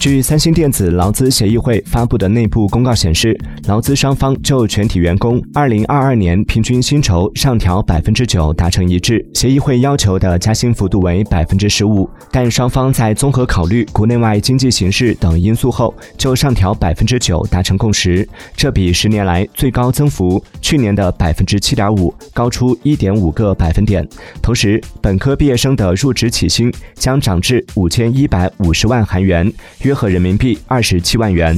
据三星电子劳资协议会发布的内部公告显示，劳资双方就全体员工二零二二年平均薪酬上调百分之九达成一致。协议会要求的加薪幅度为百分之十五，但双方在综合考虑国内外经济形势等因素后，就上调百分之九达成共识。这比十年来最高增幅去年的百分之七点五高出一点五个百分点。同时，本科毕业生的入职起薪将涨至五千一百五十万韩元。约合人民币二十七万元。